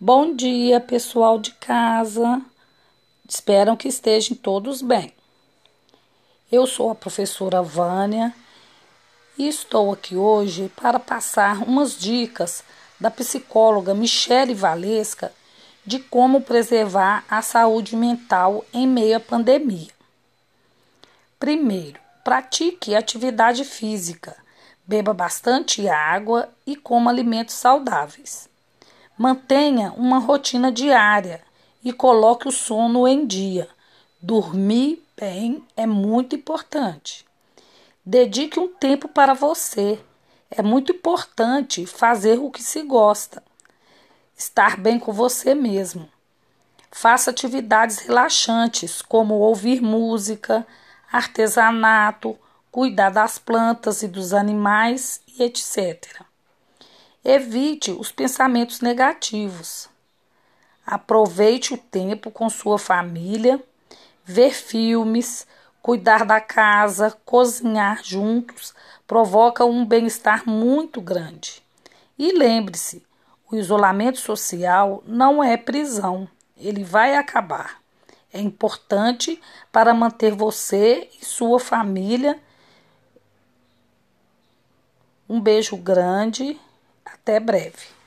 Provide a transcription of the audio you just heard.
Bom dia, pessoal de casa. Espero que estejam todos bem. Eu sou a professora Vânia e estou aqui hoje para passar umas dicas da psicóloga Michele Valesca de como preservar a saúde mental em meio à pandemia. Primeiro, pratique atividade física, beba bastante água e coma alimentos saudáveis. Mantenha uma rotina diária e coloque o sono em dia. Dormir bem é muito importante. Dedique um tempo para você. É muito importante fazer o que se gosta. Estar bem com você mesmo. Faça atividades relaxantes, como ouvir música, artesanato, cuidar das plantas e dos animais e etc. Evite os pensamentos negativos. Aproveite o tempo com sua família, ver filmes, cuidar da casa, cozinhar juntos provoca um bem-estar muito grande. E lembre-se, o isolamento social não é prisão, ele vai acabar é importante para manter você e sua família. Um beijo grande, até breve.